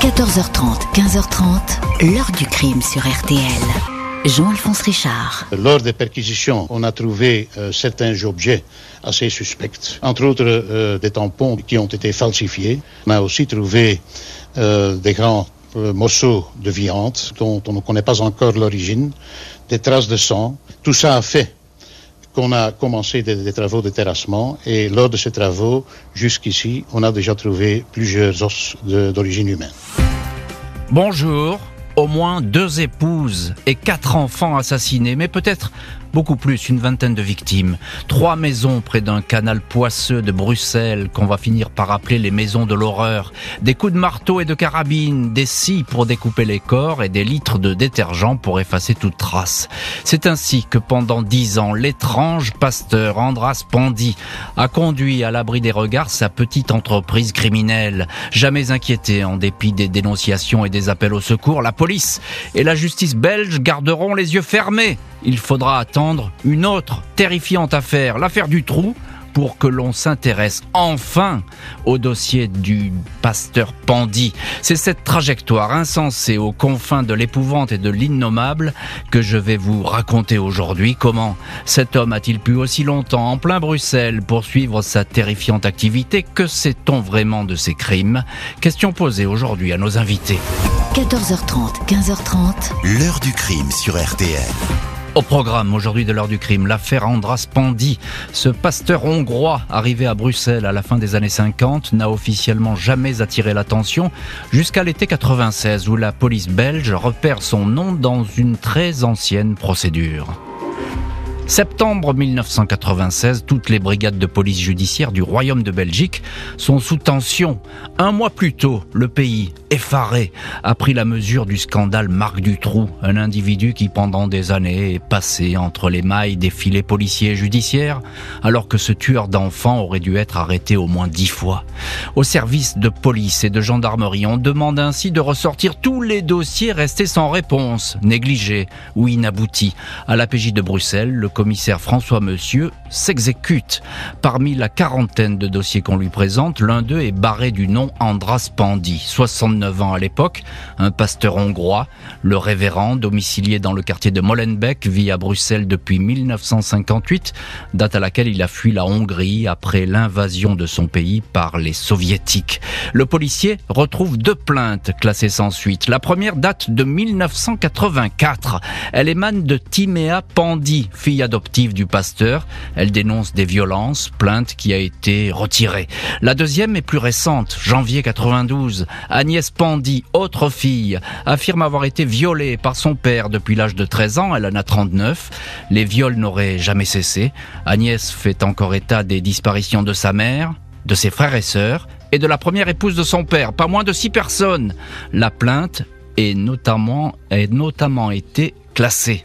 14h30, 15h30, l'heure du crime sur RTL. Jean-Alphonse Richard. Lors des perquisitions, on a trouvé euh, certains objets assez suspects, entre autres euh, des tampons qui ont été falsifiés. On a aussi trouvé euh, des grands morceaux de viande dont on ne connaît pas encore l'origine, des traces de sang. Tout ça a fait qu'on a commencé des, travaux de terrassement et lors de ces travaux, jusqu'ici, on a déjà trouvé plusieurs os d'origine humaine. Bonjour. Au moins deux épouses et quatre enfants assassinés, mais peut-être beaucoup plus, une vingtaine de victimes. Trois maisons près d'un canal poisseux de Bruxelles qu'on va finir par appeler les maisons de l'horreur. Des coups de marteau et de carabine, des scies pour découper les corps et des litres de détergent pour effacer toute trace. C'est ainsi que pendant dix ans, l'étrange pasteur Andras Pandy a conduit à l'abri des regards sa petite entreprise criminelle. Jamais inquiété en dépit des dénonciations et des appels au secours, la police et la justice belge garderont les yeux fermés. Il faudra attendre une autre terrifiante affaire, l'affaire du trou, pour que l'on s'intéresse enfin au dossier du pasteur Pandy. C'est cette trajectoire insensée aux confins de l'épouvante et de l'innommable que je vais vous raconter aujourd'hui. Comment cet homme a-t-il pu aussi longtemps en plein Bruxelles poursuivre sa terrifiante activité? Que sait-on vraiment de ses crimes? Question posée aujourd'hui à nos invités. 14h30, 15h30, L'heure du crime sur RTL. Au programme aujourd'hui de l'heure du crime, l'affaire Andras Pandy. Ce pasteur hongrois arrivé à Bruxelles à la fin des années 50 n'a officiellement jamais attiré l'attention jusqu'à l'été 96 où la police belge repère son nom dans une très ancienne procédure. Septembre 1996, toutes les brigades de police judiciaire du Royaume de Belgique sont sous tension. Un mois plus tôt, le pays, effaré, a pris la mesure du scandale Marc Dutroux, un individu qui pendant des années est passé entre les mailles des filets policiers et judiciaires, alors que ce tueur d'enfants aurait dû être arrêté au moins dix fois. Au service de police et de gendarmerie, on demande ainsi de ressortir tous les dossiers restés sans réponse, négligés ou inaboutis. À l'APJ de Bruxelles, le commissaire François Monsieur s'exécute. Parmi la quarantaine de dossiers qu'on lui présente, l'un d'eux est barré du nom Andras Pandy, 69 ans à l'époque, un pasteur hongrois. Le révérend, domicilié dans le quartier de Molenbeek, vit à Bruxelles depuis 1958, date à laquelle il a fui la Hongrie après l'invasion de son pays par les soviétiques. Le policier retrouve deux plaintes classées sans suite. La première date de 1984. Elle émane de Timéa Pandy, fille adoptive du pasteur. Elle dénonce des violences, plainte qui a été retirée. La deuxième est plus récente, janvier 92. Agnès Pandy, autre fille, affirme avoir été violée par son père depuis l'âge de 13 ans, elle en a 39. Les viols n'auraient jamais cessé. Agnès fait encore état des disparitions de sa mère, de ses frères et sœurs, et de la première épouse de son père, pas moins de six personnes. La plainte est notamment, est notamment été classée.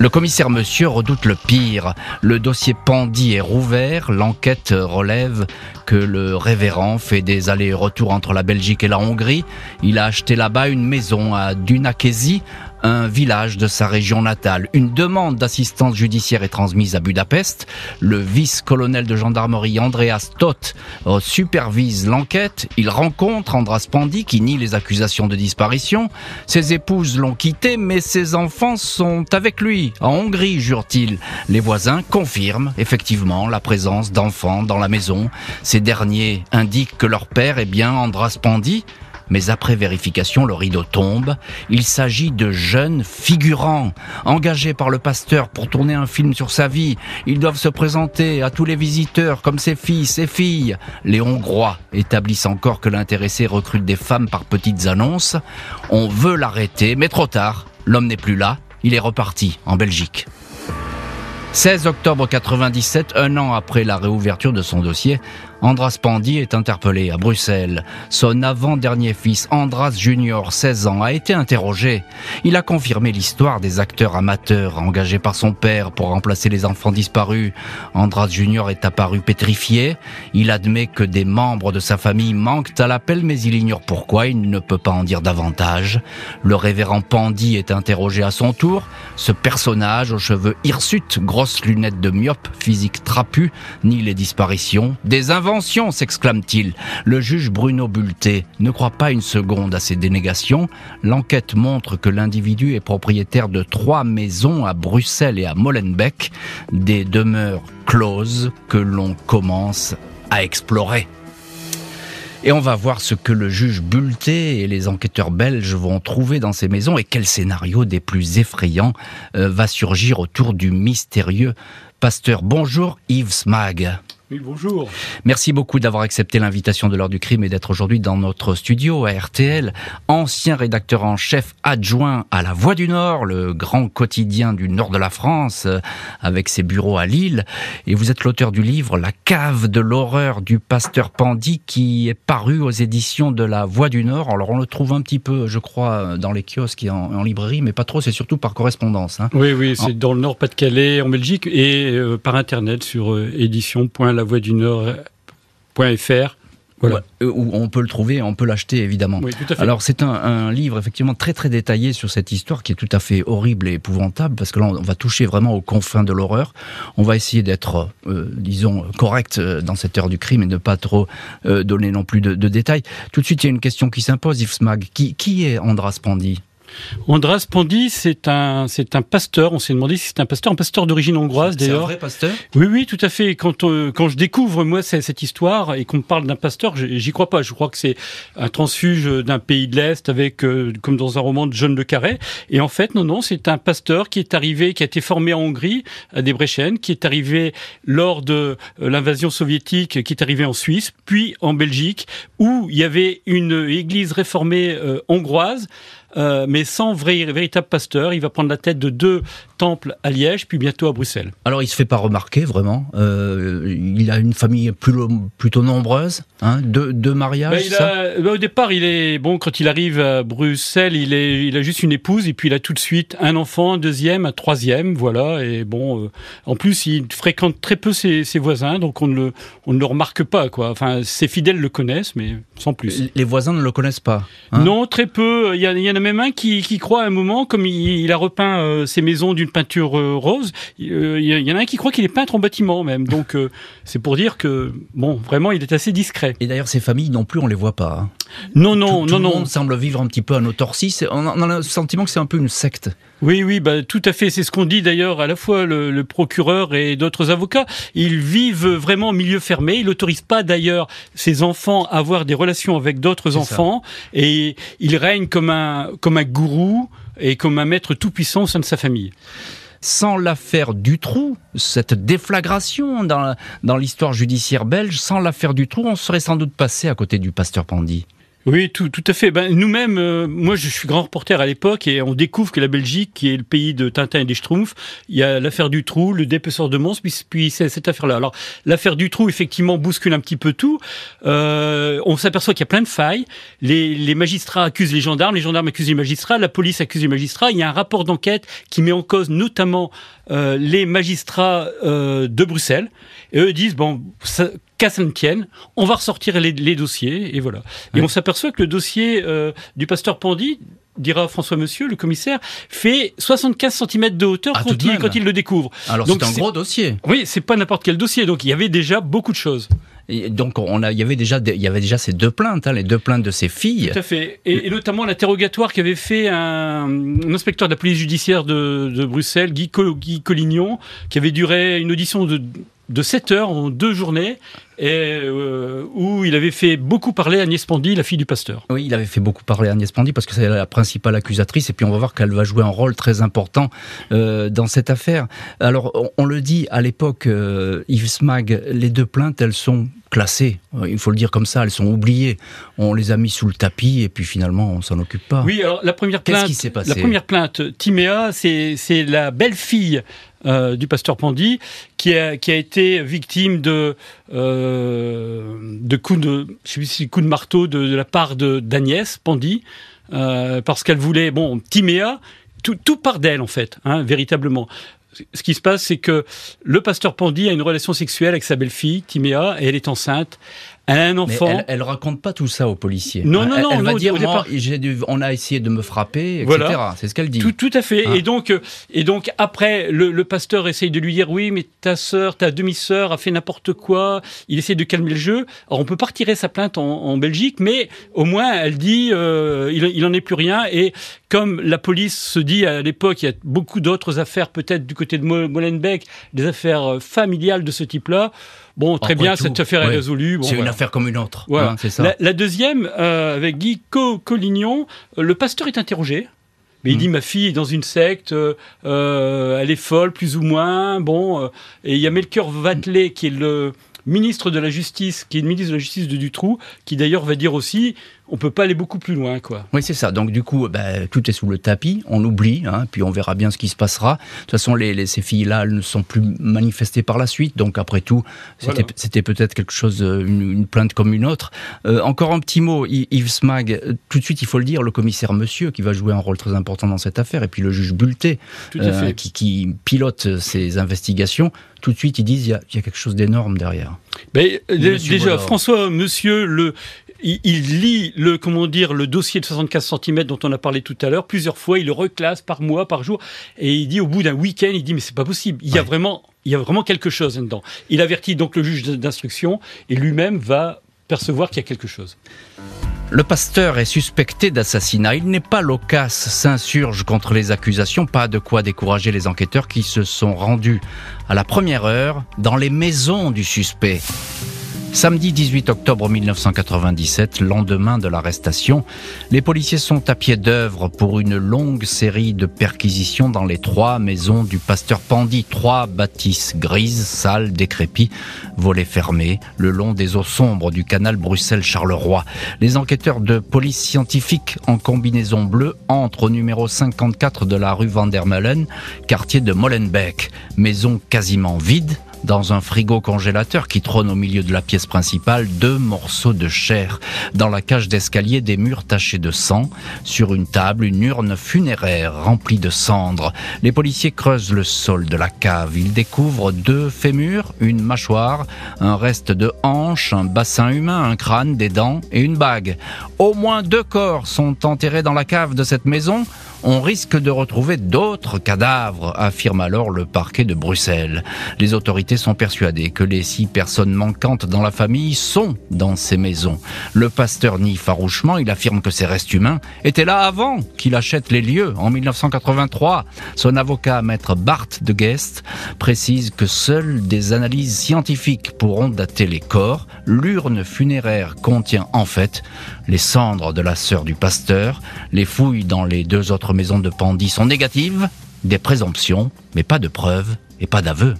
Le commissaire Monsieur redoute le pire. Le dossier Pandy est rouvert. L'enquête relève que le révérend fait des allers-retours entre la Belgique et la Hongrie. Il a acheté là-bas une maison à Dunakesi, un village de sa région natale. Une demande d'assistance judiciaire est transmise à Budapest. Le vice-colonel de gendarmerie Andreas Todt euh, supervise l'enquête. Il rencontre Andras Pandy qui nie les accusations de disparition. Ses épouses l'ont quitté, mais ses enfants sont avec lui, en Hongrie, jure-t-il. Les voisins confirment effectivement la présence d'enfants dans la maison. Ces derniers indiquent que leur père est bien Andras Pandy. Mais après vérification, le rideau tombe. Il s'agit de jeunes figurants, engagés par le pasteur pour tourner un film sur sa vie. Ils doivent se présenter à tous les visiteurs comme ses fils et filles. Les Hongrois établissent encore que l'intéressé recrute des femmes par petites annonces. On veut l'arrêter, mais trop tard. L'homme n'est plus là. Il est reparti en Belgique. 16 octobre 97, un an après la réouverture de son dossier, Andras Pandy est interpellé à Bruxelles. Son avant-dernier fils, Andras Junior, 16 ans, a été interrogé. Il a confirmé l'histoire des acteurs amateurs engagés par son père pour remplacer les enfants disparus. Andras Junior est apparu pétrifié. Il admet que des membres de sa famille manquent à l'appel, mais il ignore pourquoi. Il ne peut pas en dire davantage. Le révérend Pandy est interrogé à son tour. Ce personnage aux cheveux hirsutes, grosses lunettes de myope, physique trapu, nie les disparitions. Invention s'exclame-t-il. Le juge Bruno Bulté ne croit pas une seconde à ces dénégations. L'enquête montre que l'individu est propriétaire de trois maisons à Bruxelles et à Molenbeek, des demeures closes que l'on commence à explorer. Et on va voir ce que le juge Bulté et les enquêteurs belges vont trouver dans ces maisons et quel scénario des plus effrayants euh, va surgir autour du mystérieux pasteur. Bonjour Yves Smag. Oui, bonjour. Merci beaucoup d'avoir accepté l'invitation de l'heure du crime et d'être aujourd'hui dans notre studio à RTL. Ancien rédacteur en chef adjoint à La Voix du Nord, le grand quotidien du nord de la France, euh, avec ses bureaux à Lille. Et vous êtes l'auteur du livre La cave de l'horreur du pasteur Pandy qui est paru aux éditions de La Voix du Nord. Alors on le trouve un petit peu, je crois, dans les kiosques et en, librairie, mais pas trop, c'est surtout par correspondance. Hein. Oui, oui, c'est dans le Nord-Pas-de-Calais, en Belgique, et euh, par Internet sur euh, la voix du Nord.fr. Voilà. où on peut le trouver, on peut l'acheter évidemment. Oui, tout à fait. Alors c'est un, livre effectivement très très détaillé sur cette histoire qui est tout à fait horrible et épouvantable parce que là on va toucher vraiment aux confins de l'horreur. On va essayer d'être, euh, disons, correct euh, dans cette heure du crime et ne pas trop euh, donner non plus de, détails. Tout de suite il y a une question qui s'impose, Yves Smag. Qui, qui est Andras Pandy Andras Pandi, c'est un, c'est un pasteur. On s'est demandé si c'est un pasteur, un pasteur d'origine hongroise d'ailleurs. C'est un vrai pasteur Oui, oui, tout à fait. Quand, euh, quand je découvre moi cette histoire et qu'on me parle d'un pasteur, j'y crois pas. Je crois que c'est un transfuge d'un pays de l'Est avec, euh, comme dans un roman de John Le Carré. Et en fait, non, non, c'est un pasteur qui est arrivé, qui a été formé en Hongrie, à Debrecen, qui est arrivé lors de euh, l'invasion soviétique, qui est arrivé en Suisse, puis en Belgique, où il y avait une église réformée hongroise euh, mais sans vrai, véritable pasteur. Il va prendre la tête de deux temples à Liège, puis bientôt à Bruxelles. Alors il se fait pas remarquer vraiment. Euh, il a une famille plutôt nombreuse, hein, deux, mariages. Ben, ben, au départ, il est bon quand il arrive à Bruxelles, il est, il a juste une épouse et puis il a tout de suite un enfant, un deuxième, un troisième, voilà. Et bon, euh, en plus, il fréquente très peu ses, voisins, donc on ne le, on ne le remarque pas quoi. Enfin, ses fidèles le connaissent, mais sans plus. Les voisins ne le connaissent pas. Hein non, très peu. Il y, il y en a même un qui, croit à un moment, comme il, a repeint euh, ses maisons d'une peinture euh, rose, euh, il y en a un qui croit qu'il est peintre en bâtiment même. Donc c'est pour dire que, bon, vraiment, il est assez discret. Et d'ailleurs, ces familles non plus, on les voit pas. Hein. Non, non, tout, non, non. Le monde semble vivre un petit peu à autarcie. On, on a le sentiment que c'est un peu une secte. Oui, oui, bah, tout à fait. C'est ce qu'on dit d'ailleurs à la fois le, procureur et d'autres avocats. Ils vivent vraiment en milieu fermé. Ils n'autorisent pas d'ailleurs ces enfants à avoir des relations avec d'autres enfants. Et ils règnent comme un, comme un gourou et comme un maître tout-puissant au sein de sa famille sans l'affaire Dutroux, cette déflagration dans, dans l'histoire judiciaire belge, sans l'affaire Dutroux, on serait sans doute passé à côté du pasteur Pandy. Oui, tout, tout à fait. Ben, Nous-mêmes, euh, moi je suis grand reporter à l'époque et on découvre que la Belgique, qui est le pays de Tintin et des Schtroumpfs, il y a l'affaire du trou, le dépeceur de monstres, puis, puis cette affaire-là. Alors l'affaire du trou, effectivement, bouscule un petit peu tout. Euh, on s'aperçoit qu'il y a plein de failles. Les, les, magistrats accusent les gendarmes, les gendarmes accusent les magistrats, la police accuse les magistrats. Il y a un rapport d'enquête qui met en cause notamment euh, les magistrats euh, de Bruxelles. Et eux disent, bon, qu'à ça ne tienne, on va ressortir les, dossiers, et voilà. Et on s'aperçoit que le dossier euh, du pasteur Pandy, dira François Monsieur, le commissaire, fait 75 cm de hauteur ah, quand, il, quand, il, le découvre. Alors c'est un gros dossier. Oui, c'est pas n'importe quel dossier, donc il y avait déjà beaucoup de choses. Et donc on a, il y avait déjà, il y avait déjà ces deux plaintes, hein, les deux plaintes de ces filles. Tout à fait, et, notamment l'interrogatoire qu'avait fait un, inspecteur de la police judiciaire de, de Bruxelles, Guy, Guy Collignon, qui avait duré une audition de de 7 heures en deux journées et euh, où il avait fait beaucoup parler Agnès Pandy, la fille du pasteur. Oui, il avait fait beaucoup parler Agnès Pandy parce que c'est la principale accusatrice et puis on va voir qu'elle va jouer un rôle très important euh, dans cette affaire. Alors on, le dit à l'époque, euh, Yves Smag, les deux plaintes, elles sont classées. Il faut le dire comme ça, elles sont oubliées. On les a mis sous le tapis et puis finalement on s'en occupe pas. Oui, alors la première plainte, qui s'est passé la première plainte, Timéa, c'est la belle fille euh, du pasteur Pandy, qui a, qui a été victime de, euh, de coups de, coups de marteau de, la part d'Agnès Pandy, euh, parce qu'elle voulait, bon, Timéa, tout, tout part d'elle en fait, hein, véritablement ce qui se passe, c'est que le pasteur Pandy a une relation sexuelle avec sa belle-fille, Timéa, et elle est enceinte. Un enfant. Mais elle, elle raconte pas tout ça aux policiers. Non, non, elle, non. Elle va non, dire, au départ- dû- on a essayé de me frapper, etc. Voilà. C'est ce qu'elle dit. Tout, tout à fait. Ah. Et donc, euh, et donc après, le, le pasteur essaye de lui dire oui, mais ta sœur, ta demi-sœur a fait n'importe quoi. Il essaie de calmer le jeu. Alors on peut pas retirer sa plainte en, en Belgique, mais au moins elle dit euh, il, il en est plus rien. Et comme la police se dit à l'époque, il y a beaucoup d'autres affaires peut-être du côté de Mo- Molenbeek, des affaires euh, familiales de ce type-là. Bon, très Après bien, tout, cette affaire est résolue. Bon, c'est une affaire comme une autre. Voilà. hein, c'est ça. La, la deuxième, euh, avec Guy Co- Collignon, euh, le pasteur est interrogé. Mais il Mhm. dit ma fille est dans une secte, euh, euh, elle est folle plus ou moins. Bon, euh, et il y a Melchior Vatelet qui est le ministre de la justice, qui est le ministre de la justice de Dutroux, qui d'ailleurs va dire aussi on peut pas aller beaucoup plus loin, quoi. Oui, c'est ça. Donc du coup, ben, tout est sous le tapis, on oublie, hein, puis on verra bien ce qui se passera. De toute façon, les, les- ces filles-là, elles ne sont plus manifestées par la suite, donc après tout, c'était Voilà. peut-être quelque chose, euh, une, une plainte comme une autre. Euh, encore un petit mot, Yves Smag, euh, tout de suite, il faut le dire, le commissaire Monsieur, qui va jouer un rôle très important dans cette affaire, et puis le juge Bulté, euh, qui, qui pilote ces investigations, tout de suite, ils disent, il y y a quelque chose d'énorme derrière. Ben, déjà, Bollard. François, monsieur, le, il, il lit le, comment dire, le dossier de 75 cm dont on a parlé tout à l'heure plusieurs fois. Il le reclasse par mois, par jour, et il dit au bout d'un week-end, il dit mais c'est pas possible. Il y a Ouais. vraiment, il y a vraiment quelque chose là-dedans. Il avertit donc le juge d'instruction et lui-même va percevoir qu'il y a quelque chose. Le pasteur est suspecté d'assassinat. Il n'est pas loquace, s'insurge contre les accusations, pas de quoi décourager les enquêteurs qui se sont rendus à la première heure dans les maisons du suspect. Samedi 18 octobre 1997, lendemain de l'arrestation, les policiers sont à pied d'œuvre pour une longue série de perquisitions dans les trois maisons du pasteur Pandy. Trois bâtisses grises, sales, décrépies, volets fermés, le long des eaux sombres du canal Bruxelles-Charleroi. Les enquêteurs de police scientifique en combinaison bleue entrent au numéro 54 de la rue Vandermeulen, quartier de Molenbeek. Maison quasiment vide, dans un frigo congélateur qui trône au milieu de la pièce principale, deux morceaux de chair. Dans la cage d'escalier, des murs tachés de sang. Sur une table, une urne funéraire remplie de cendres. Les policiers creusent le sol de la cave. Ils découvrent deux fémurs, une mâchoire, un reste de hanche, un bassin humain, un crâne, des dents et une bague. Au moins deux corps sont enterrés dans la cave de cette maison. On risque de retrouver d'autres cadavres, affirme alors le parquet de Bruxelles. Les autorités sont persuadées que les six personnes manquantes dans la famille sont dans ces maisons. Le pasteur nie farouchement, il affirme que ces restes humains étaient là avant qu'il achète les lieux en 1983. Son avocat, maître Bart de Guest, précise que seules des analyses scientifiques pourront dater les corps. L'urne funéraire contient en fait les cendres de la sœur du pasteur. Les fouilles dans les deux autres maisons de Pandy sont négatives, des présomptions, mais pas de preuves et pas d'aveux.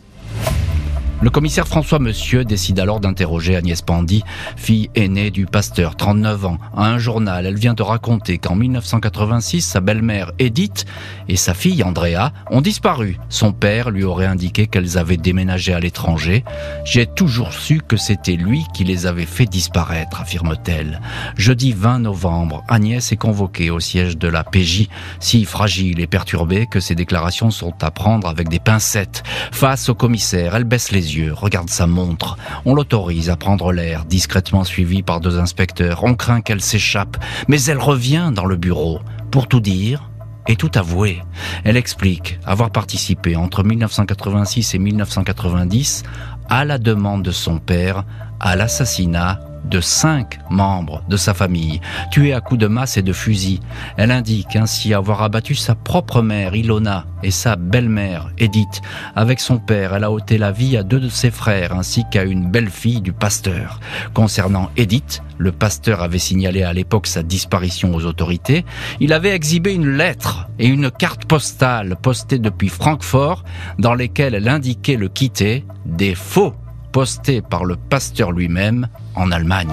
Le commissaire François Monsieur décide alors d'interroger Agnès Pandy, fille aînée du pasteur, 39 ans. À un journal, elle vient de raconter qu'en 1986, sa belle-mère Edith et sa fille Andrea ont disparu. Son père lui aurait indiqué qu'elles avaient déménagé à l'étranger. J'ai toujours su que c'était lui qui les avait fait disparaître, affirme-t-elle. Jeudi 20 novembre, Agnès est convoquée au siège de la PJ, si fragile et perturbée que ses déclarations sont à prendre avec des pincettes. Face au commissaire, elle baisse les regarde sa montre. On l'autorise à prendre l'air, discrètement suivie par deux inspecteurs. On craint qu'elle s'échappe, mais elle revient dans le bureau. Pour tout dire, et tout avouer. Elle explique avoir participé entre 1986 et 1990 à la demande de son père à l'assassinat de cinq membres de sa famille, tués à coups de masse et de fusil. Elle indique ainsi avoir abattu sa propre mère, Ilona, et sa belle-mère, Edith. Avec son père, elle a ôté la vie à deux de ses frères, ainsi qu'à une belle-fille du pasteur. Concernant Edith, le pasteur avait signalé à l'époque sa disparition aux autorités. Il avait exhibé une lettre et une carte postale postée depuis Francfort, dans lesquelles elle indiquait le quitter, des faux postés par le pasteur lui-même en Allemagne.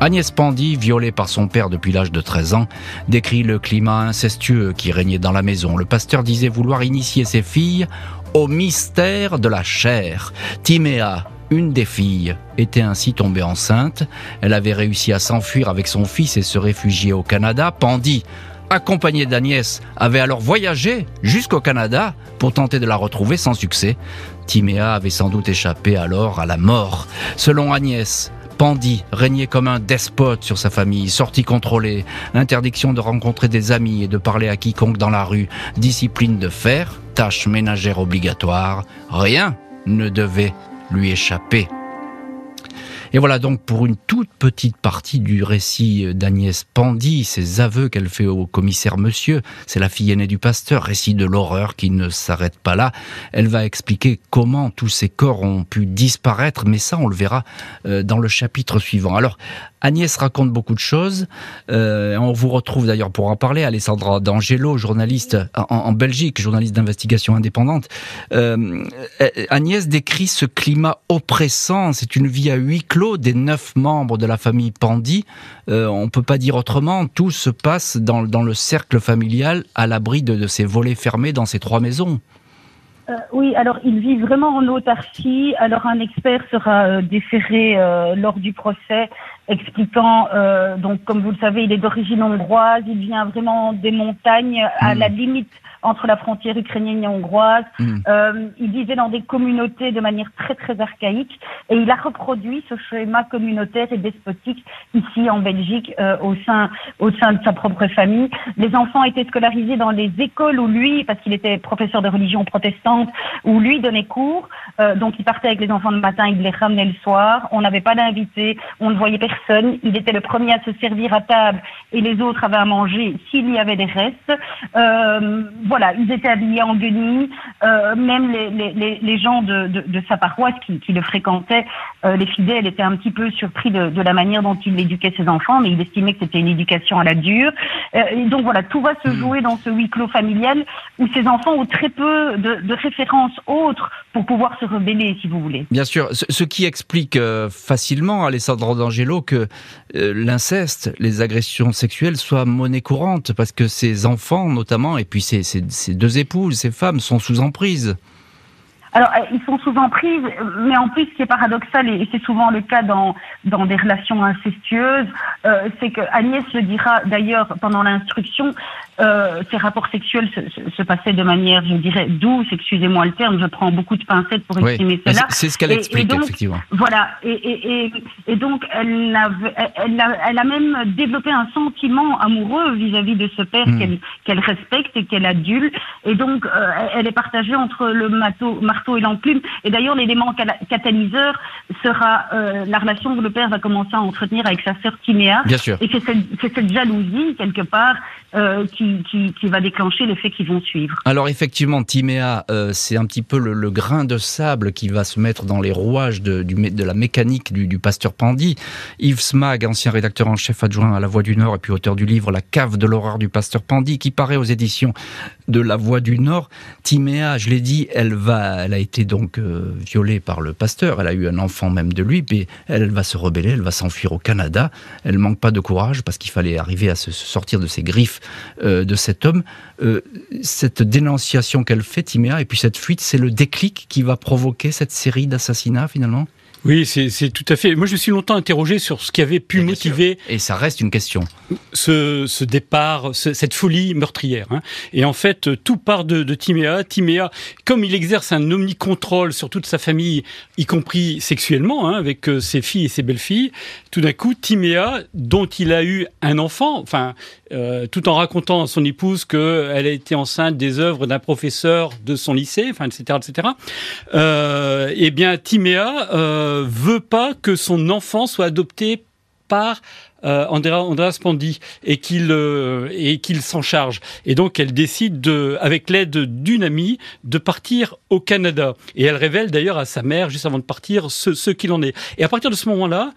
Agnès Pandy, violée par son père depuis l'âge de 13 ans, décrit le climat incestueux qui régnait dans la maison. Le pasteur disait vouloir initier ses filles au mystère de la chair. Timéa, une des filles, était ainsi tombée enceinte. Elle avait réussi à s'enfuir avec son fils et se réfugier au Canada. Pandy, accompagnée d'Agnès, avait alors voyagé jusqu'au Canada pour tenter de la retrouver sans succès. Timéa avait sans doute échappé alors à la mort. Selon Agnès, Pandy régnait comme un despote sur sa famille, sortie contrôlée, interdiction de rencontrer des amis et de parler à quiconque dans la rue, discipline de fer, tâches ménagères obligatoires, rien ne devait lui échapper. Et voilà donc pour une toute petite partie du récit d'Agnès Pandy, ses aveux qu'elle fait au commissaire Monsieur. C'est la fille aînée du pasteur, récit de l'horreur qui ne s'arrête pas là. Elle va expliquer comment tous ces corps ont pu disparaître, mais ça on le verra euh, dans le chapitre suivant. Alors Agnès raconte beaucoup de choses. Euh, on vous retrouve d'ailleurs pour en parler, Alessandra D'Angelo, journaliste en, Belgique, journaliste d'investigation indépendante. Euh, Agnès décrit ce climat oppressant. C'est une vie à huis clos des neuf membres de la famille Pandy. Euh, on peut pas dire autrement. Tout se passe dans, le cercle familial, à l'abri de, ces volets fermés dans ces trois maisons. Euh, oui, alors il vit vraiment en autarcie. Alors un expert sera euh, déféré lors du procès expliquant, donc comme vous le savez, il est d'origine hongroise, il vient vraiment des montagnes, à hmm. la limite entre la frontière ukrainienne et hongroise. Hmm. Euh, il vivait dans des communautés de manière très très archaïque et il a reproduit ce schéma communautaire et despotique ici en Belgique euh, au sein au sein de sa propre famille. Les enfants étaient scolarisés dans les écoles où lui, parce qu'il était professeur de religion protestante, où lui donnait cours. Euh, donc il partait avec les enfants le matin, il les ramenait le soir. On n'avait pas d'invités, on ne voyait personne il était le premier à se servir à table et les autres avaient à manger s'il y avait des restes. Euh, voilà, ils étaient habillés en guenilles. Euh, même les, gens de, sa paroisse qui, le fréquentaient, euh, les fidèles étaient un petit peu surpris de, la manière dont il éduquait ses enfants, mais il estimait que c'était une éducation à la dure. et donc voilà, tout va se hmm. jouer dans ce huis clos familial où ses enfants ont très peu de, références autres pour pouvoir se rebeller, si vous voulez. Bien sûr, ce, qui explique facilement, Alessandro D'Angelo, que euh, l'inceste, les agressions sexuelles soient monnaie courante, parce que ces enfants notamment, et puis ces, ces deux épouses, ces femmes sont sous emprise. Alors, euh, ils sont sous emprise, mais en plus, ce qui est paradoxal, et c'est souvent le cas dans, dans des relations incestueuses, euh, c'est que Agnès le dira d'ailleurs pendant l'instruction, euh, ces rapports sexuels se, se, passaient de manière, je dirais, douce, excusez-moi le terme, je prends beaucoup de pincettes pour exprimer cela. C'est ce qu'elle explique, effectivement. Voilà, et, et, et, donc elle a, elle, a, elle a même développé un sentiment amoureux vis-à-vis de ce père hmm. qu'elle qu'elle respecte et qu'elle adule, et donc euh, elle est partagée entre le marteau, marteau et l'enclume. Et d'ailleurs, l'élément catalyseur sera euh, la relation que le père va commencer à entretenir avec sa sœur Timéa. Bien sûr. Et c'est cette, cette, jalousie, quelque part, euh, qui, qui, qui, va déclencher les faits qui vont suivre. Alors effectivement, Timéa, euh, c'est un petit peu le, grain de sable qui va se mettre dans les rouages de, du, de la mécanique du, du, pasteur Pandy. Yves Smag, ancien rédacteur en chef adjoint à La Voix du Nord et puis auteur du livre La cave de l'horreur du pasteur Pandy, qui paraît aux éditions de La Voix du Nord. Timéa, je l'ai dit, elle va, elle a été donc euh, violée par le pasteur. Elle a eu un enfant même de lui, puis elle, va se rebeller, elle va s'enfuir au Canada. Elle manque pas de courage parce qu'il fallait arriver à se sortir de ses griffes euh, de cet homme, euh, cette dénonciation qu'elle fait, Timéa, et puis cette fuite, c'est le déclic qui va provoquer cette série d'assassinats finalement? Oui, c'est tout à fait. Moi, je me suis longtemps interrogé sur ce qui avait pu motiver. Et ça reste une question. Ce, ce départ, cette folie meurtrière. Hein. Et en fait, tout part de, de Timéa. Timéa, comme il exerce un omnicontrôle sur toute sa famille, y compris sexuellement, hein, avec euh, ses filles et ses belles-filles, tout d'un coup, Timéa, dont il a eu un enfant, enfin, euh, tout en racontant à son épouse qu'elle a été enceinte des œuvres d'un professeur de son lycée, enfin, etc., etc. Euh, eh bien, Timéa. Euh, veut pas que son enfant soit adopté par euh, Andrea, Spandi et qu'il euh, et qu'il s'en charge. Et donc elle décide de, avec l'aide d'une amie, de partir au Canada. Et elle révèle d'ailleurs à sa mère juste avant de partir ce, qu'il en est. Et à partir de ce moment-là,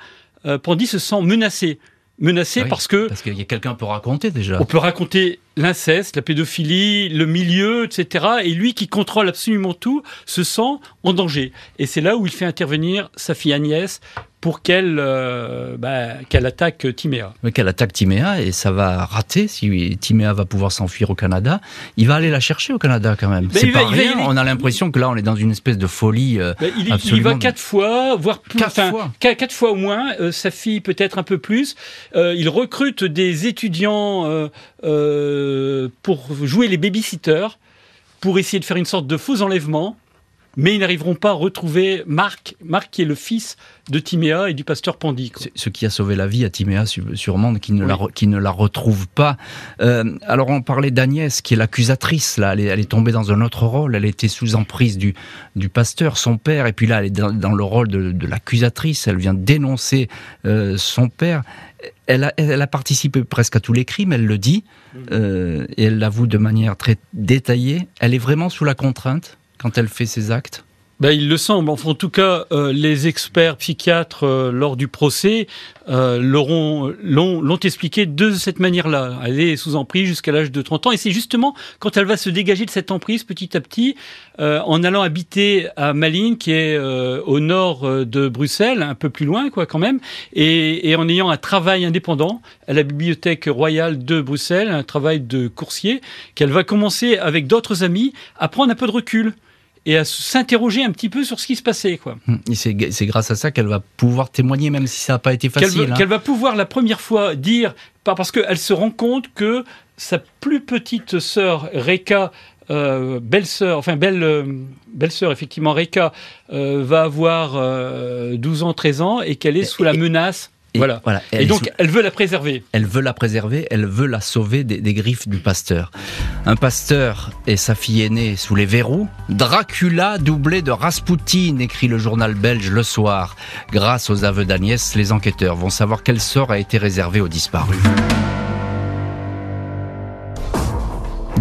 euh, Pandi se sent menacé menacé parce que parce qu'il y a quelqu'un peut raconter déjà. On peut raconter l'inceste, la pédophilie, le milieu, etc. Et lui qui contrôle absolument tout se sent en danger. Et c'est là où il fait intervenir sa fille Agnès pour qu'elle euh, bah, attaque Timéa? Mais qu'elle attaque Timéa et ça va rater si Timéa va pouvoir s'enfuir au Canada. Il va aller la chercher au Canada quand même. C'est pas rien. On a l'impression que là on est dans une espèce de folie. Euh, il, il, va quatre fois, voire plus. Quatre fois. Quatre fois au moins. Euh, sa fille peut-être un peu plus. il recrute des étudiants pour jouer les babysitters pour essayer de faire une sorte de faux enlèvement mais ils n'arriveront pas à retrouver Marc, Marc qui est le fils de Timéa et du pasteur Pandy. Ce qui a sauvé la vie à Timéa, sûrement, qui ne, la, qui ne la retrouve pas. Euh, alors on parlait d'Agnès, qui est l'accusatrice, là, elle est, elle est, tombée dans un autre rôle, elle était sous emprise du, du pasteur, son père, et puis là elle est dans, le rôle de, de l'accusatrice, elle vient dénoncer euh, son père. Elle a, elle a, participé presque à tous les crimes, elle le dit, mm. euh, et elle l'avoue de manière très détaillée. Elle est vraiment sous la contrainte quand elle fait ses actes ben, il le semble. Enfin, en tout cas, euh, les experts psychiatres euh, lors du procès euh, l'ont expliqué de cette manière-là. Elle est sous emprise jusqu'à l'âge de 30 ans. Et c'est justement quand elle va se dégager de cette emprise petit à petit, euh, en allant habiter à Malines, qui est au nord de Bruxelles, un peu plus loin, quoi, quand même, et, et en ayant un travail indépendant à la Bibliothèque royale de Bruxelles, un travail de coursier, qu'elle va commencer avec d'autres amis à prendre un peu de recul et à s'interroger un petit peu sur ce qui se passait. Quoi. Hum, et c'est grâce à ça qu'elle va pouvoir témoigner, même si ça n'a pas été facile. Qu'elle va, pouvoir la première fois dire, parce qu'elle se rend compte que sa plus petite sœur, Reka, euh, belle-sœur, enfin belle, euh, belle-sœur effectivement, Reka, euh, va avoir 12 ans, 13 ans et qu'elle est sous la menace et, voilà. Et, donc, elle veut la préserver. Elle veut la préserver, elle veut la sauver des, griffes du pasteur. Un pasteur et sa fille aînée sous les verrous. Dracula doublé de Rasputin, écrit le journal belge le soir. Grâce aux aveux d'Agnès, les enquêteurs vont savoir quel sort a été réservé aux disparus.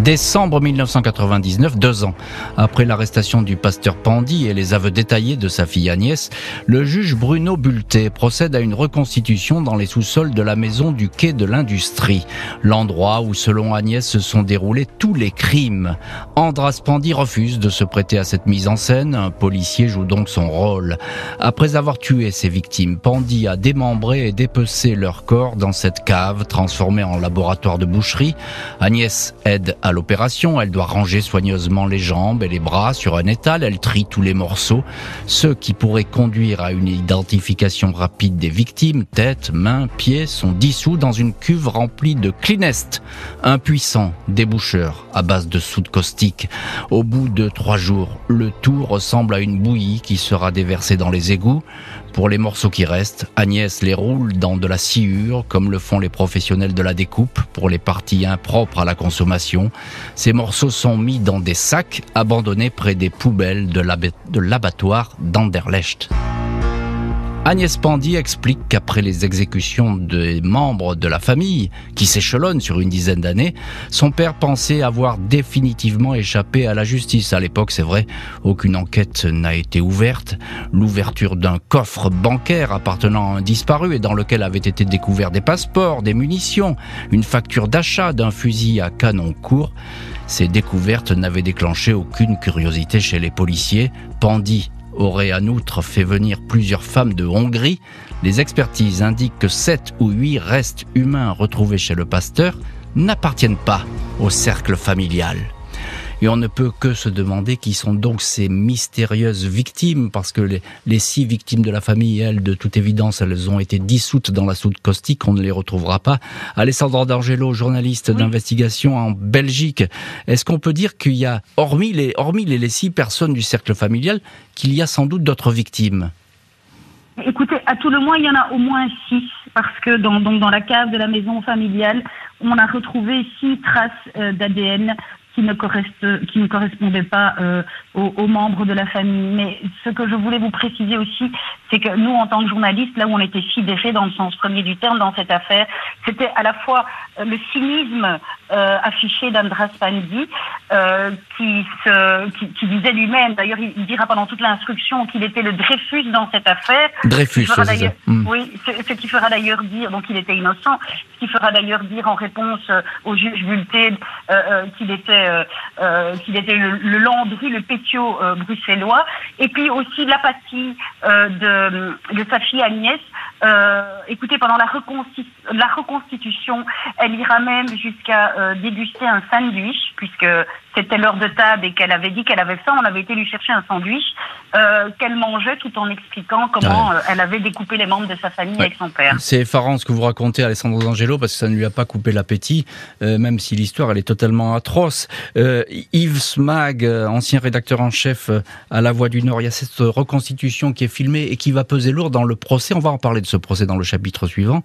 Décembre 1999, deux ans après l'arrestation du pasteur Pandy et les aveux détaillés de sa fille Agnès, le juge Bruno Bulté procède à une reconstitution dans les sous-sols de la maison du quai de l'Industrie, l'endroit où, selon Agnès, se sont déroulés tous les crimes. Andras Pandy refuse de se prêter à cette mise en scène. Un policier joue donc son rôle. Après avoir tué ses victimes, Pandy a démembré et dépecé leur corps dans cette cave transformée en laboratoire de boucherie. Agnès aide à l'opération, elle doit ranger soigneusement les jambes et les bras sur un étal, elle trie tous les morceaux, ceux qui pourraient conduire à une identification rapide des victimes, tête, mains, pieds, sont dissous dans une cuve remplie de clinest, un puissant déboucheur à base de soude caustique. Au bout de trois jours, le tout ressemble à une bouillie qui sera déversée dans les égouts. Pour les morceaux qui restent, Agnès les roule dans de la sciure, comme le font les professionnels de la découpe, pour les parties impropres à la consommation. Ces morceaux sont mis dans des sacs abandonnés près des poubelles de l'abattoir d'Anderlecht. Agnès Pandy explique qu'après les exécutions des membres de la famille, qui s'échelonnent sur une dizaine d'années, son père pensait avoir définitivement échappé à la justice. À l'époque, c'est vrai, aucune enquête n'a été ouverte. L'ouverture d'un coffre bancaire appartenant à un disparu et dans lequel avaient été découverts des passeports, des munitions, une facture d'achat d'un fusil à canon court, ces découvertes n'avaient déclenché aucune curiosité chez les policiers. Pandy aurait en outre fait venir plusieurs femmes de Hongrie. Les expertises indiquent que sept ou huit restes humains retrouvés chez le pasteur n'appartiennent pas au cercle familial. Et on ne peut que se demander qui sont donc ces mystérieuses victimes, parce que les, six victimes de la famille, elles, de toute évidence, elles ont été dissoutes dans la soude caustique, on ne les retrouvera pas. Alessandro D'Angelo, journaliste d'investigation en Belgique, est-ce qu'on peut dire qu'il y a, hormis les, hormis les, six personnes du cercle familial, qu'il y a sans doute d'autres victimes? Écoutez, à tout le moins, il y en a au moins six, parce que dans, donc dans la cave de la maison familiale, on a retrouvé six traces euh, d'ADN qui ne, qui ne correspondait pas euh, aux, membres de la famille. Mais ce que je voulais vous préciser aussi, c'est que nous, en tant que journalistes, là où on était sidérés dans le sens premier du terme dans cette affaire, c'était à la fois le cynisme euh, affiché d'Andras Pandi, euh, qui, se, qui, qui disait lui-même, d'ailleurs il, dira pendant toute l'instruction qu'il était le Dreyfus dans cette affaire. Dreyfus, c'est ça. Mm. Oui, ce qui fera d'ailleurs dire, donc il était innocent, ce qui fera d'ailleurs dire en réponse au juge Vulté qu'il était, qu'il était le, le Landry, le Pétio bruxellois, et puis aussi l'apathie de de, sa fille Agnès. Euh, écoutez, pendant la, la, reconstitution, elle ira même jusqu'à euh, déguster un sandwich, puisque c'était l'heure de table et qu'elle avait dit qu'elle avait faim, on avait été lui chercher un sandwich euh, qu'elle mangeait tout en expliquant comment euh, elle avait découpé les membres de sa famille avec son père. C'est effarant ce que vous racontez, Alessandro D'Angelo, parce que ça ne lui a pas coupé l'appétit, euh, même si l'histoire elle est totalement atroce. Yves Smag, ancien rédacteur en chef à La Voix du Nord, il y a cette reconstitution qui est filmée et qui va peser lourd dans le procès. On va en parler de ce procès dans le chapitre suivant.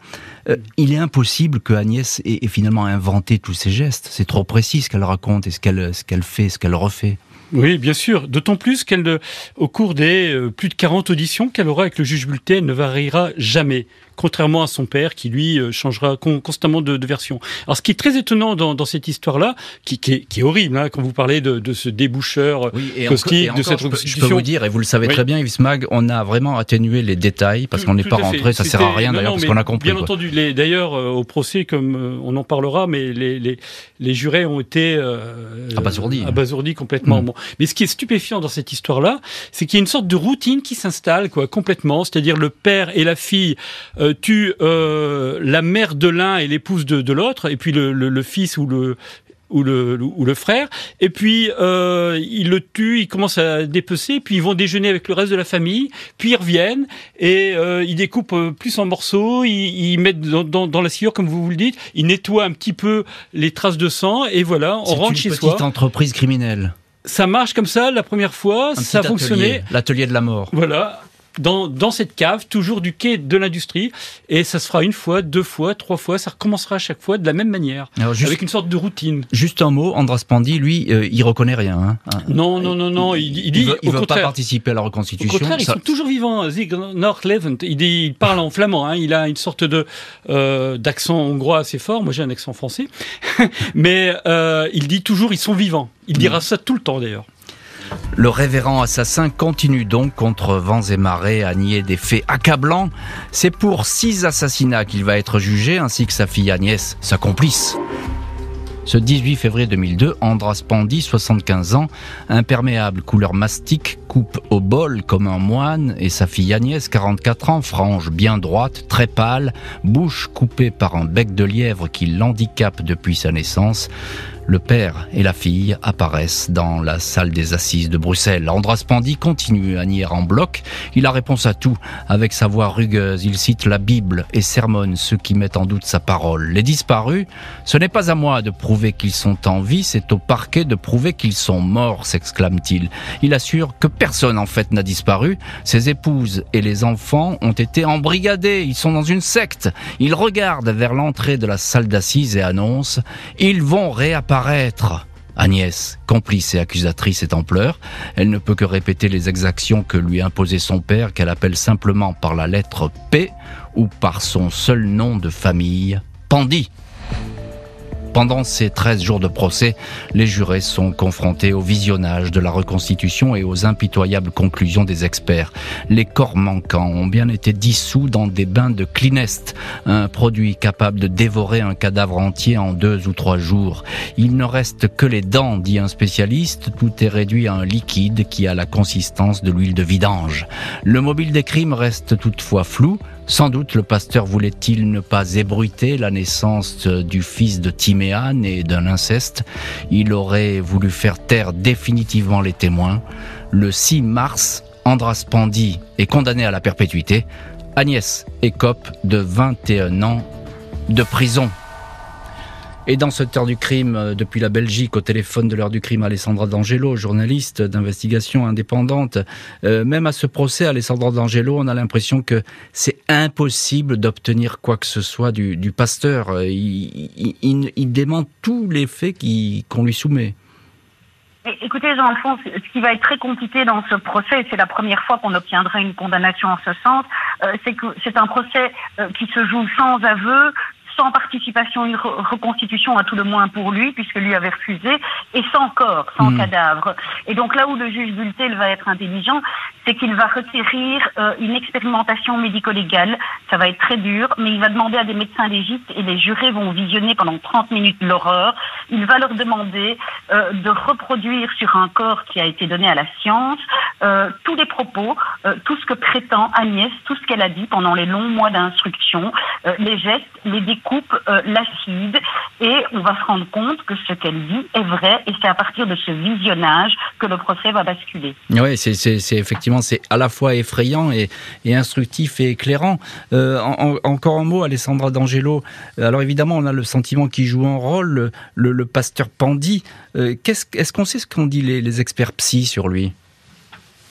il est impossible que Agnès ait, finalement inventé tous ces gestes. C'est trop précis ce qu'elle raconte et ce qu'elle fait, ce qu'elle refait. Oui, bien sûr. D'autant plus qu'elle, au cours des euh, plus de 40 auditions qu'elle aura avec le juge Bulletin, ne variera jamais contrairement à son père qui lui euh, changera constamment de, version. Alors ce qui est très étonnant dans, cette histoire-là, qui, est, horrible, hein, quand vous parlez de, ce déboucheur oui, et caustique, de cette je peux, je peux, vous dire, et vous le savez très bien, Yves Mag, on a vraiment atténué les détails parce qu'on n'est pas rentré, ça sert à rien d'ailleurs parce qu'on a compris. Bien entendu, d'ailleurs euh, au procès, comme euh, on en parlera, mais les, les, jurés ont été euh, abasourdis, abasourdis complètement. Mm. Mais ce qui est stupéfiant dans cette histoire-là, c'est qu'il y a une sorte de routine qui s'installe quoi complètement, c'est-à-dire le père et la fille tue euh, la mère de l'un et l'épouse de, l'autre, et puis le, fils ou le ou le, ou le frère, et puis euh, ils le tuent, ils commencent à dépecer, puis ils vont déjeuner avec le reste de la famille, puis ils reviennent et euh, ils découpent euh, plus en morceaux, ils, mettent dans, la sciure comme vous vous le dites, ils nettoient un petit peu les traces de sang et voilà, on rentre chez soi. C'est une petite entreprise criminelle. Ça marche comme ça la première fois, ça a fonctionné. L'atelier de la mort. Voilà dans, dans cette cave, toujours du quai de l'industrie. Et ça se fera une fois, deux fois, trois fois. Ça recommencera à chaque fois de la même manière, avec une sorte de routine. Juste un mot, Andras Pandi, lui, euh, il reconnaît rien. Hein. Non, non, non, non. Il, il dit, il veut, pas participer à la reconstitution. Au contraire, ils sont toujours vivants. Zig Nordlevent, il, dit, il parle en flamand. Hein. Il a une sorte de euh, d'accent hongrois assez fort. Moi, j'ai un accent français, mais euh, il dit toujours, ils sont vivants. Il dira mm. ça tout le temps, d'ailleurs. Le révérend assassin continue donc contre vents et marées à nier des faits accablants. C'est pour six assassinats qu'il va être jugé, ainsi que sa fille Agnès, sa complice. Ce 18 février 2002, Andras Pandi, 75 ans, imperméable couleur mastic, coupe au bol comme un moine, et sa fille Agnès, 44 ans, frange bien droite, très pâle, bouche coupée par un bec de lièvre qui l'handicape depuis sa naissance, le père et la fille apparaissent dans la salle des assises de Bruxelles. Andras Pandi continue à nier en bloc. Il a réponse à tout. Avec sa voix rugueuse, il cite la Bible et sermonne ceux qui mettent en doute sa parole. Les disparus, ce n'est pas à moi de prouver qu'ils sont en vie, c'est au parquet de prouver qu'ils sont morts, s'exclame-t-il. Il assure que personne en fait n'a disparu. Ses épouses et les enfants ont été embrigadés. Ils sont dans une secte. Il regarde vers l'entrée de la salle d'assises et annonce, ils vont réapparaître Agnès, complice et accusatrice, est en pleurs. Elle ne peut que répéter les exactions que lui imposait son père, qu'elle appelle simplement par la lettre P ou par son seul nom de famille, Pandy. Pendant ces 13 jours de procès, les jurés sont confrontés au visionnage de la reconstitution et aux impitoyables conclusions des experts. Les corps manquants ont bien été dissous dans des bains de Clinest, un produit capable de dévorer un cadavre entier en deux ou trois jours. Il ne reste que les dents, dit un spécialiste, tout est réduit à un liquide qui a la consistance de l'huile de vidange. Le mobile des crimes reste toutefois flou, sans doute le pasteur voulait-il ne pas ébruiter la naissance du fils de Timéane et d'un inceste. Il aurait voulu faire taire définitivement les témoins. Le 6 mars, Andras Pandi est condamné à la perpétuité. Agnès écope de 21 ans de prison. Et dans cette heure du crime, euh, depuis la Belgique, au téléphone de l'heure du crime, Alessandra D'Angelo, journaliste d'investigation indépendante. Euh, même à ce procès, Alessandra D'Angelo, on a l'impression que c'est impossible d'obtenir quoi que ce soit du, pasteur. Euh, il, dément tous les faits qu'on lui soumet. Écoutez, Jean-Alphonse, ce qui va être très compliqué dans ce procès, c'est la première fois qu'on obtiendra une condamnation en ce sens, c'est que c'est un procès qui se joue sans aveu, sans participation, une reconstitution à tout le moins pour lui, puisque lui avait refusé, et sans corps, sans hmm. cadavre. Et donc là où le juge Bultel va être intelligent, c'est qu'il va requérir euh, une expérimentation médico-légale. Ça va être très dur, mais il va demander à des médecins légistes et les jurés vont visionner pendant 30 minutes l'horreur. Il va leur demander euh, de reproduire sur un corps qui a été donné à la science euh, tous les propos, tout ce que prétend Agnès, tout ce qu'elle a dit pendant les longs mois d'instruction, les gestes, les découpes, l'acide, et on va se rendre compte que ce qu'elle dit est vrai et c'est à partir de ce visionnage que le procès va basculer. Oui, c'est effectivement c'est à la fois effrayant et, instructif et éclairant. Euh, encore un mot, Alessandra D'Angelo. Alors évidemment, on a le sentiment qui joue un rôle, le, pasteur Pandy. Euh, est-ce qu'on sait ce qu'ont dit les, experts psy sur lui?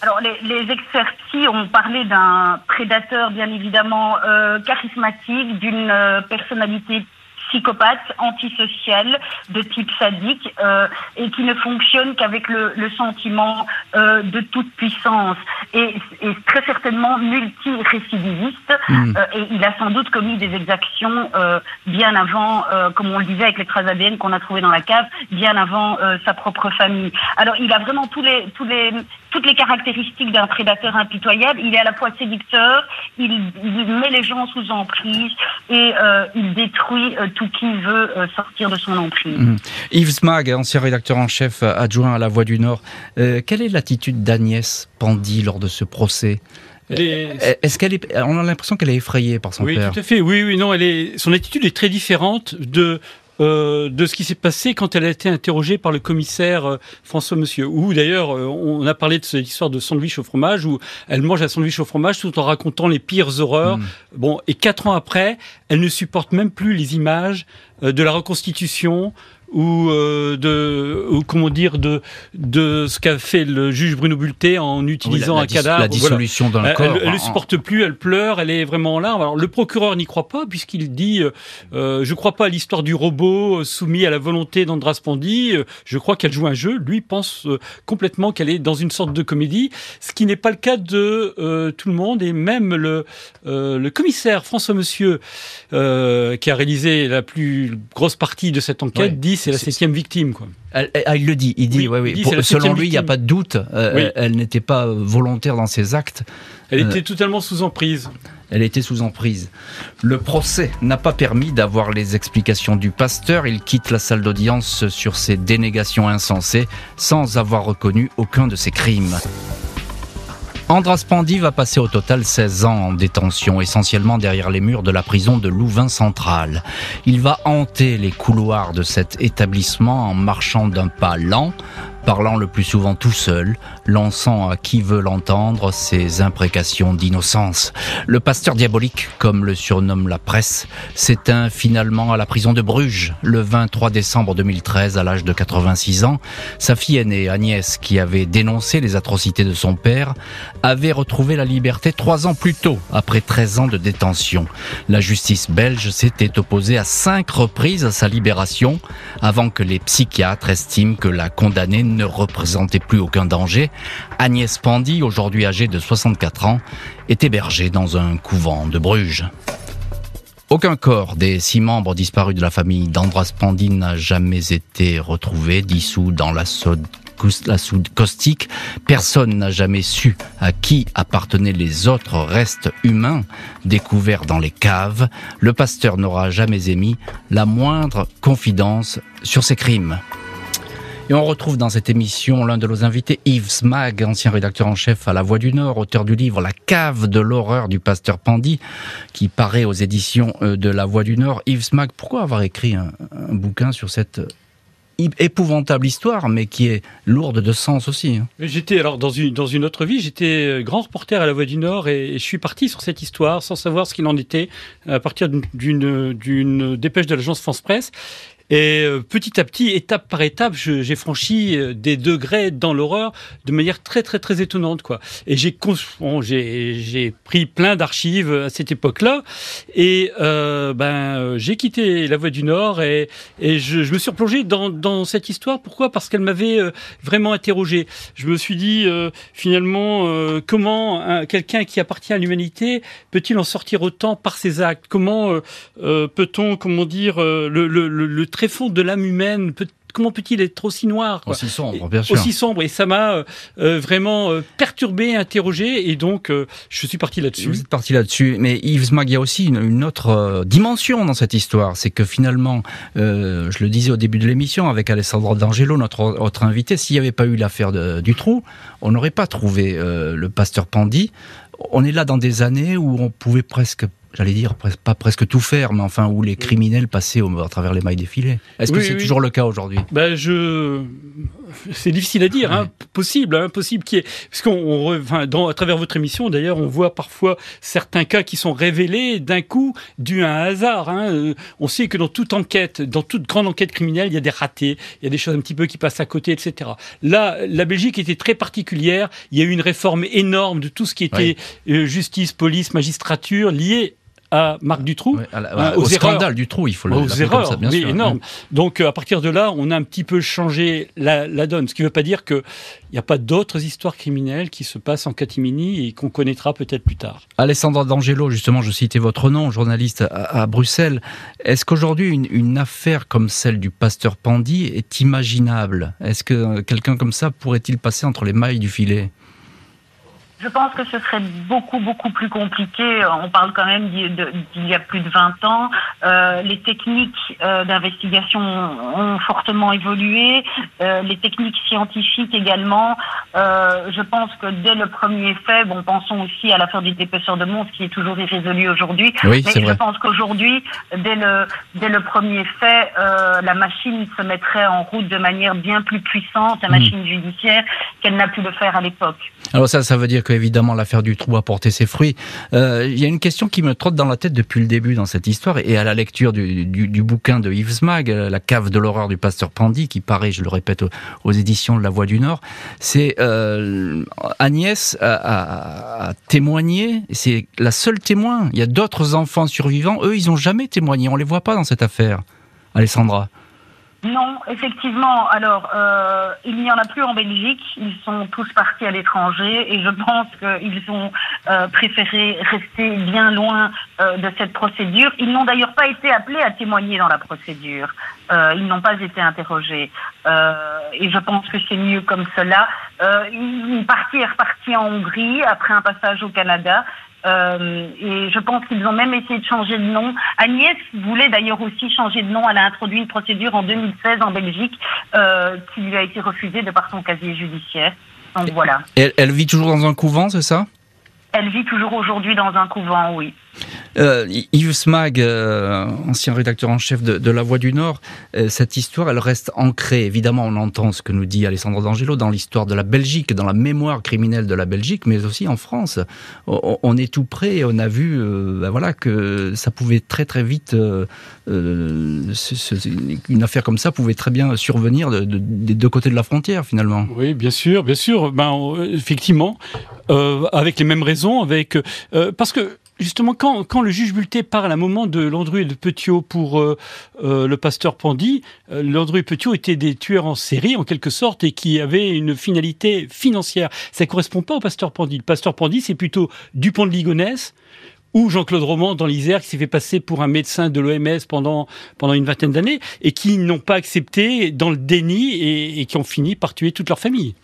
Alors, les, experts psy ont parlé d'un prédateur, bien évidemment, euh, charismatique, d'une personnalité psychopathe, antisocial, de type sadique, euh, et qui ne fonctionne qu'avec le, le, sentiment euh, de toute puissance, et, et très certainement multirécidiviste, mmh. euh, et il a sans doute commis des exactions euh, bien avant, euh, comme on le disait avec les traces ADN qu'on a trouvées dans la cave, bien avant euh, sa propre famille. Alors il a vraiment tous les, tous les, toutes les caractéristiques d'un prédateur impitoyable. Il est à la fois séducteur, il, il met les gens sous emprise et il détruit tout qui veut euh, sortir de son emprise. Mmh. Yves Smag, ancien rédacteur en chef adjoint à La Voix du Nord, euh, quelle est l'attitude d'Agnès Pandy lors de ce procès? Euh, Est-ce qu'elle est, on a l'impression qu'elle est effrayée par son père. Oui, tout à fait. Oui, oui, non, elle est, son attitude est très différente de euh, de ce qui s'est passé quand elle a été interrogée par le commissaire euh, François Monsieur. Ou d'ailleurs, euh, on a parlé de cette histoire de sandwich au fromage, où elle mange un sandwich au fromage tout en racontant les pires horreurs. Mm. Bon, et quatre ans après, elle ne supporte même plus les images de la reconstitution, ou euh, de ou comment dire de de ce qu'a fait le juge Bruno Bulté en utilisant un cadavre. la dissolution dans le corps elle, ne supporte plus elle pleure elle est vraiment là alors le procureur n'y croit pas puisqu'il dit euh, euh je crois pas à l'histoire du robot euh, soumis à la volonté d'Andras Pandi euh, je crois qu'elle joue un jeu. Lui pense complètement qu'elle est dans une sorte de comédie ce qui n'est pas le cas de tout le monde. Et même le le commissaire François Monsieur qui a réalisé la plus grosse partie de cette enquête dit c'est la septième victime, quoi. Ah, il le dit, il dit, oui, oui, selon lui, il n'y a pas de doute, euh, elle, n'était pas volontaire dans ses actes. Elle était euh, totalement sous emprise. Elle était sous emprise. Le procès n'a pas permis d'avoir les explications du pasteur. Il quitte la salle d'audience sur ses dénégations insensées sans avoir reconnu aucun de ses crimes. Andras Pandy va passer au total 16 ans en détention, essentiellement derrière les murs de la prison de Louvain Central. Il va hanter les couloirs de cet établissement en marchant d'un pas lent, parlant le plus souvent tout seul, lançant à qui veut l'entendre ses imprécations d'innocence. Le pasteur diabolique, comme le surnomme la presse, s'éteint finalement à la prison de Bruges le 23 décembre 2013 à l'âge de 86 ans. Sa fille aînée, Agnès, qui avait dénoncé les atrocités de son père, avait retrouvé la liberté trois ans plus tôt, après 13 ans de détention. La justice belge s'était opposée à cinq reprises à sa libération avant que les psychiatres estiment que la condamnée ne représentait plus aucun danger, Agnès Pandy, aujourd'hui âgée de 64 ans, est hébergée dans un couvent de Bruges. Aucun corps des six membres disparus de la famille d'Andras Pandy n'a jamais été retrouvé, dissous dans la soude caustique. Personne n'a jamais su à qui appartenaient les autres restes humains découverts dans les caves. Le pasteur n'aura jamais émis la moindre confidence sur ces crimes. Et on retrouve dans cette émission l'un de nos invités, Yves Smag, ancien rédacteur en chef à La Voix du Nord, auteur du livre La cave de l'horreur du pasteur Pandy, qui paraît aux éditions euh, de La Voix du Nord. Yves Smag, pourquoi avoir écrit un, bouquin sur cette épouvantable histoire, mais qui est lourde de sens aussi. Hein? J'étais alors dans une autre vie, j'étais euh, grand reporter à La Voix du Nord et, je suis parti sur cette histoire sans savoir ce qu'il en était à partir d'une d'une dépêche de l'agence France Presse et euh, petit à petit, étape par étape, j'ai franchi euh, des degrés dans l'horreur de manière très très très étonnante quoi. Et j'ai bon, j'ai pris plein d'archives à cette époque-là et euh, ben j'ai quitté la Voie du Nord et, et je, je me suis replongé dans, dans cette histoire. Pourquoi? Parce qu'elle m'avait euh, vraiment interrogé. Je me suis dit finalement comment quelqu'un qui appartient à l'humanité peut-il en sortir autant par ses actes? Comment peut-on comment dire le, le, le, le très fond de l'âme humaine peut comment peut-il être aussi noir Aussi sombre, bien sûr. Aussi sombre. Et ça m'a euh, euh, vraiment euh, perturbé, interrogé. Et donc, je suis parti là-dessus. Vous êtes parti là-dessus. Mais Yves Mag, il y a aussi une, autre dimension dans cette histoire. C'est que finalement, je le disais au début de l'émission avec Alessandro D'Angelo, notre autre invité, s'il n'y avait pas eu l'affaire du trou, on n'aurait pas trouvé le pasteur Pandy. On est là dans des années où on pouvait presque j'allais dire, pas presque tout faire, mais enfin où les criminels passaient au, à travers les mailles des filets. Est-ce que c'est toujours le cas aujourd'hui? Ben je, c'est difficile à dire, hein, possible, hein, possible qui est, parce qu'on, enfin, dans, à travers votre émission d'ailleurs, on voit parfois certains cas qui sont révélés d'un coup dû à un hasard. Hein. Euh, on sait que dans toute enquête, dans toute grande enquête criminelle, il y a des ratés, il y a des choses un petit peu qui passent à côté, etc. Là, la Belgique était très particulière. Il y a eu une réforme énorme de tout ce qui était euh, justice, police, magistrature liée à Marc Dutroux, hein, au scandale Dutroux, il faut le aux erreurs, bien oui, énorme. Donc euh, à partir de là, on a un petit peu changé la, donne, ce qui ne veut pas dire qu'il n'y a pas d'autres histoires criminelles qui se passent en catimini et qu'on connaîtra peut-être plus tard. Alessandra D'Angelo, justement, je citais votre nom, journaliste à, Bruxelles. Est-ce qu'aujourd'hui une, une, affaire comme celle du pasteur Pandy est imaginable? Est-ce que quelqu'un comme ça pourrait-il passer entre les mailles du filet? Je pense que ce serait beaucoup, beaucoup plus compliqué. On parle quand même d'il y a plus de 20 ans. Euh, les techniques euh, d'investigation ont fortement évolué, euh, les techniques scientifiques également. Euh, je pense que dès le premier fait, bon, pensons aussi à l'affaire du dépeceur de monstres qui est toujours irrésolue aujourd'hui. Oui, mais je pense qu'aujourd'hui, dès le, dès le premier fait, euh, la machine se mettrait en route de manière bien plus puissante, la hmm. machine judiciaire, qu'elle n'a pu le faire à l'époque. Alors ça, ça veut dire évidemment l'affaire du trou a porté ses fruits. Euh, il y a une question qui me trotte dans la tête depuis le début dans cette histoire et à la lecture du, bouquin de Yves Mag, euh, La cave de l'horreur du pasteur Pandy, qui paraît, je le répète, aux, éditions de La Voix du Nord. C'est euh, Agnès a, a témoigné, c'est la seule témoin. Il y a d'autres enfants survivants, eux, ils n'ont jamais témoigné. On les voit pas dans cette affaire. Alessandra. Non, effectivement. Alors, euh, il n'y en a plus en Belgique. Ils sont tous partis à l'étranger et je pense qu'ils ont euh, préféré rester bien loin euh, de cette procédure. Ils n'ont d'ailleurs pas été appelés à témoigner dans la procédure. Euh, ils n'ont pas été interrogés. Et je pense que c'est mieux comme cela. une partie est repartie en Hongrie après un passage au Canada. Euh, et je pense qu'ils ont même essayé de changer de nom. Agnès voulait d'ailleurs aussi changer de nom. Elle a introduit une procédure en 2016 en Belgique euh, qui lui a été refusée de par son casier judiciaire. Donc voilà. elle vit toujours dans un couvent, c'est ça? Elle vit toujours aujourd'hui dans un couvent, oui. Euh, Yves Smag, euh, ancien rédacteur en chef de, La Voix du Nord, euh, cette histoire, elle reste ancrée. Évidemment, on entend ce que nous dit Alessandro D'Angelo dans l'histoire de la Belgique, dans la mémoire criminelle de la Belgique, mais aussi en France. On, est tout près on a vu ben voilà, que ça pouvait très très vite, une affaire comme ça pouvait très bien survenir des deux côtés de la frontière finalement. Oui, bien sûr, bien sûr. Ben, effectivement, avec les mêmes raisons, avec parce que justement, quand, quand, le juge Bulté parle à un moment de Landru et de Petiot pour euh, euh, le pasteur Pandy, euh, Landru et Petiot étaient des tueurs en série, en quelque sorte, et qui avaient une finalité financière. Ça correspond pas au pasteur Pandy. Le pasteur Pandy, c'est plutôt Dupont de Ligonnès, ou Jean-Claude Roman dans l'Isère qui s'est fait passer pour un médecin de l'OMS pendant, pendant une vingtaine d'années et qui n'ont pas accepté dans le déni et, et qui ont fini par tuer toute leur famille.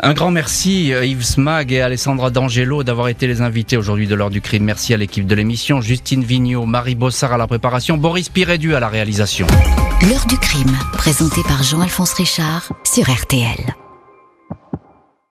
Un grand merci euh, Yves Smag et Alessandra D'Angelo d'avoir été les invités aujourd'hui de l'heure du crime. Merci à l'équipe de l'émission, Justine Vignot, Marie Bossard à la préparation, Boris Pirédu à la réalisation. L'heure du crime, présenté par Jean-Alphonse Richard sur RTL.